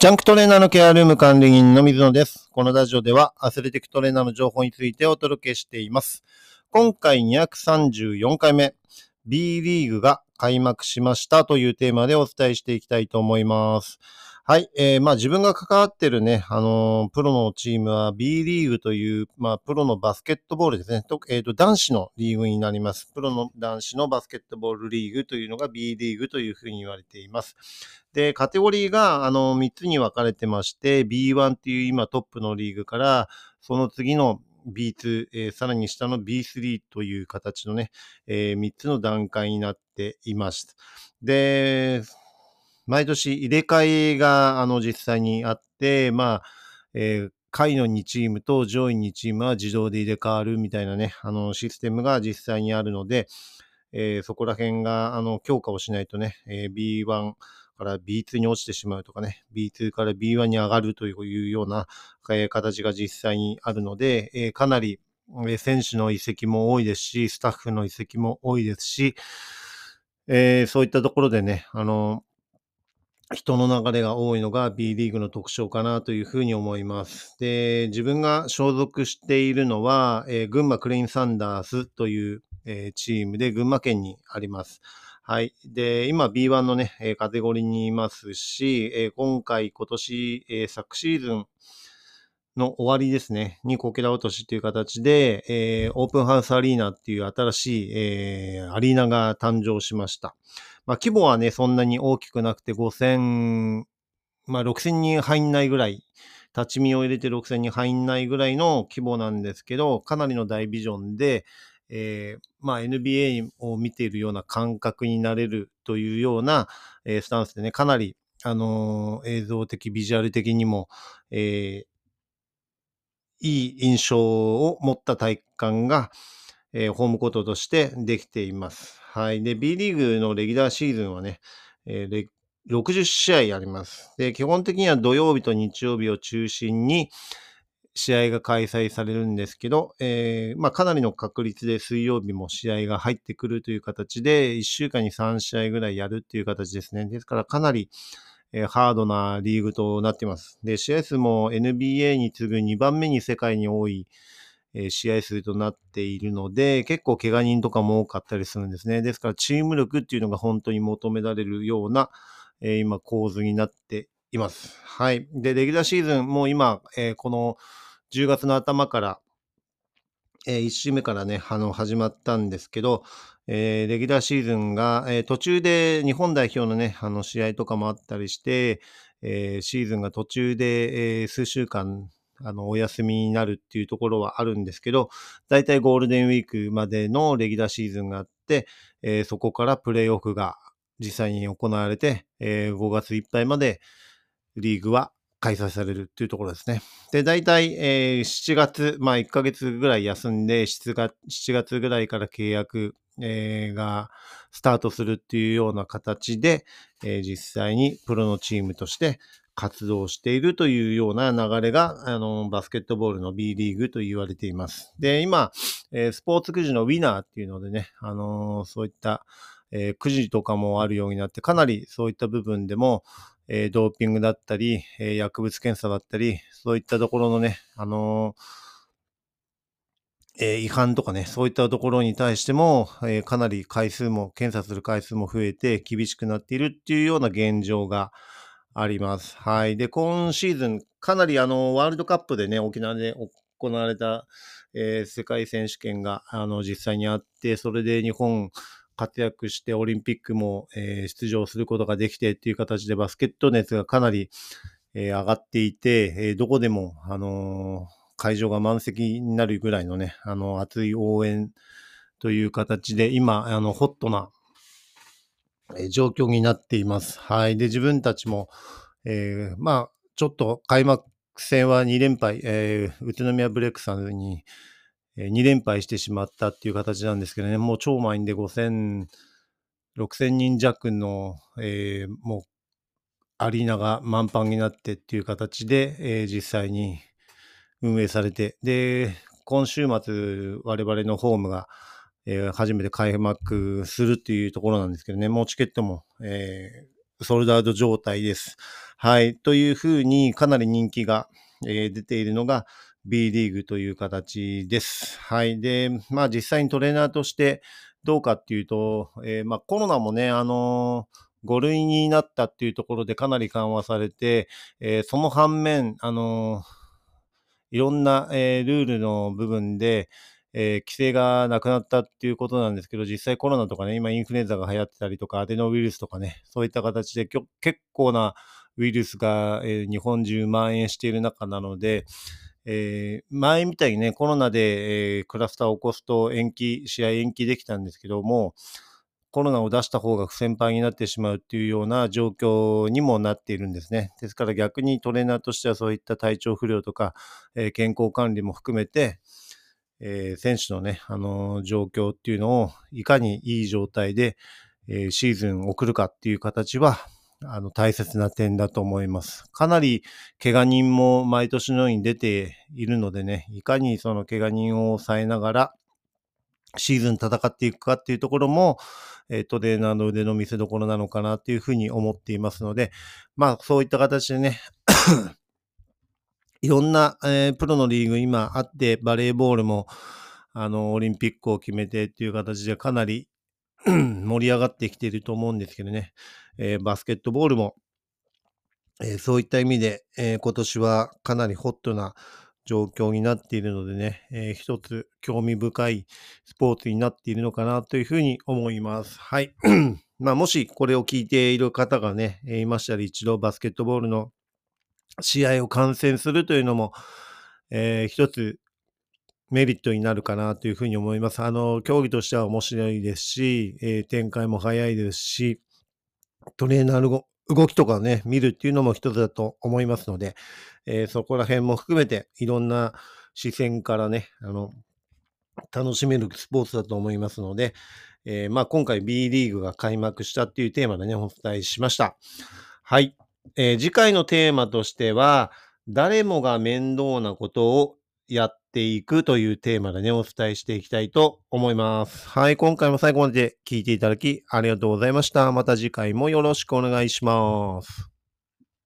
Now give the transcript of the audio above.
ジャンクトレーナーのケアルーム管理人の水野です。このラジオではアスレティックトレーナーの情報についてお届けしています。今回234回目、B リーグが開幕しましたというテーマでお伝えしていきたいと思います。はい。えー、まあ自分が関わってるね、あのープロのチームは B リーグという、まあプロのバスケットボールですね。とえっ、と、男子のリーグになります。プロの男子のバスケットボールリーグというのが B リーグというふうに言われています。で、カテゴリーが、あの、3つに分かれてまして、B1 っていう今トップのリーグから、その次の B2、えーさらに下の B3 という形のね、え3つの段階になっています。で、毎年入れ替えが、あの、実際にあって、まあ、えー下位の2チームと上位2チームは自動で入れ替わるみたいなね、あの、システムが実際にあるので、えーそこら辺が、あの、強化をしないとね、えー B1 から B2 に落ちてしまうとかね、B2 から B1 に上がるというような、えー形が実際にあるので、えーかなり、選手の移籍も多いですし、スタッフの移籍も多いですし、えーそういったところでね、あの、人の流れが多いのが B リーグの特徴かなというふうに思います。で、自分が所属しているのは、えー群馬クレインサンダースという、えーチームで群馬県にあります。はい。で、今 B1 のね、えーカテゴリーにいますし、えー今回今年、えー昨シーズンの終わりですね、にこけら落としという形で、えーオープンハウスアリーナっていう新しい、えーアリーナが誕生しました。まあ、規模はね、そんなに大きくなくて5000、まあ、6000人入んないぐらい、立ち見を入れて6000人入んないぐらいの規模なんですけど、かなりの大ビジョンで、えーまあ、NBA を見ているような感覚になれるというような、えースタンスでね、かなり、あのー映像的、ビジュアル的にも、えいい印象を持った体育館が、えーホームコートとしてできています。はい。で、B リーグのレギュラーシーズンはね、えー60試合あります。で、基本的には土曜日と日曜日を中心に試合が開催されるんですけど、えーまあ、かなりの確率で水曜日も試合が入ってくるという形で、1週間に3試合ぐらいやるっていう形ですね。ですからかなり、えーハードなリーグとなっています。で、試合数も NBA に次ぐ2番目に世界に多い、試合数となっているので、結構怪我人とかも多かったりするんですね。ですからチーム力っていうのが本当に求められるような、え今構図になっています。はい。で、レギュラーシーズンもう今、えこの10月の頭から、え1週目からね、あの、始まったんですけど、えーレギュラーシーズンが、えー途中で日本代表のね、あの、試合とかもあったりして、えーシーズンが途中で、え数週間、あの、お休みになるっていうところはあるんですけど、だいたいゴールデンウィークまでのレギュラーシーズンがあって、えーそこからプレイオフが実際に行われて、えー5月いっぱいまでリーグは開催されるっていうところですね。で、大体、えー7月、まあ1ヶ月ぐらい休んで、7月 ,7 月ぐらいから契約、えーがスタートするっていうような形で、えー実際にプロのチームとして活動しているというような流れが、あの、バスケットボールの B リーグと言われています。で、今、えースポーツくじのウィナーっていうのでね、あのーそういった、えーくじとかもあるようになって、かなりそういった部分でも、えードーピングだったり、え薬物検査だったり、そういったところのね、あのえ違反とかね、そういったところに対しても、えかなり回数も、検査する回数も増えて厳しくなっているっていうような現状があります。はい。で、今シーズン、かなりあの、ワールドカップでね、沖縄で行われた、えー世界選手権が、あの、実際にあって、それで日本活躍してオリンピックも、えー出場することができてっていう形でバスケット熱がかなり、えー上がっていて、えどこでも、あの会場が満席になるぐらいのね、あの、熱い応援という形で、今、あの、ホットな、状況になっています。はい。で、自分たちも、えーまあ、ちょっと開幕戦は2連敗、えー宇都宮ブレックさんに、え2連敗してしまったっていう形なんですけどね、もう超満員で5000、6000人弱の、えーもう、アリーナが満帆になってっていう形で、え実際に運営されて、で、今週末、我々のホームが、えー初めて開幕するっていうところなんですけどね、もうチケットも、えーソルドアウト状態です。はい。というふうにかなり人気が、えー、出ているのが B リーグという形です。はい。で、まあ実際にトレーナーとしてどうかっていうと、えー、まあコロナもね、あのー、5類になったっていうところでかなり緩和されて、えー、その反面、あのいろんな、えルールの部分で、えー、規制がなくなったっていうことなんですけど、実際コロナとかね、今インフルエンザが流行ってたりとか、アデノウイルスとかね、そういった形で結構なウイルスが、えー、日本中蔓延している中なので、えー、前みたいにね、コロナで、えー、クラスターを起こすと延期、試合延期できたんですけども、コロナを出した方が不先輩になってしまうっていうような状況にもなっているんですね。ですから逆にトレーナーとしてはそういった体調不良とか、えー、健康管理も含めて、えー、選手のね、あのー、状況っていうのをいかにいい状態で、えー、シーズンを送るかっていう形は、あの、大切な点だと思います。かなり怪我人も毎年のように出ているのでね、いかにその怪我人を抑えながら、シーズン戦っていくかっていうところも、えトレーナーの腕の見せ所なのかなっていうふうに思っていますので、まあそういった形でねいろんな、えー、プロのリーグ今あって、バレーボールも、あの、オリンピックを決めてっていう形でかなり盛り上がってきていると思うんですけどね、えー、バスケットボールも、えー、そういった意味で、えー、今年はかなりホットな状況になっているのでね、えー、一つ興味深いスポーツになっているのかなというふうに思います。はい。まあ、もしこれを聞いている方がね、いましたら一度バスケットボールの試合を観戦するというのも、えー、一つメリットになるかなというふうに思います。あの、競技としては面白いですし、えー、展開も早いですし、トレーナーの動きとかね、見るっていうのも一つだと思いますので、えー、そこら辺も含めていろんな視線からね、あの、楽しめるスポーツだと思いますので、えー、まあ今回 B リーグが開幕したっていうテーマでね、お伝えしました。はい。えー、次回のテーマとしては、誰もが面倒なことをやっていくというテーマでね、お伝えしていきたいと思います。はい、今回も最後まで聞いていただきありがとうございました。また次回もよろしくお願いします。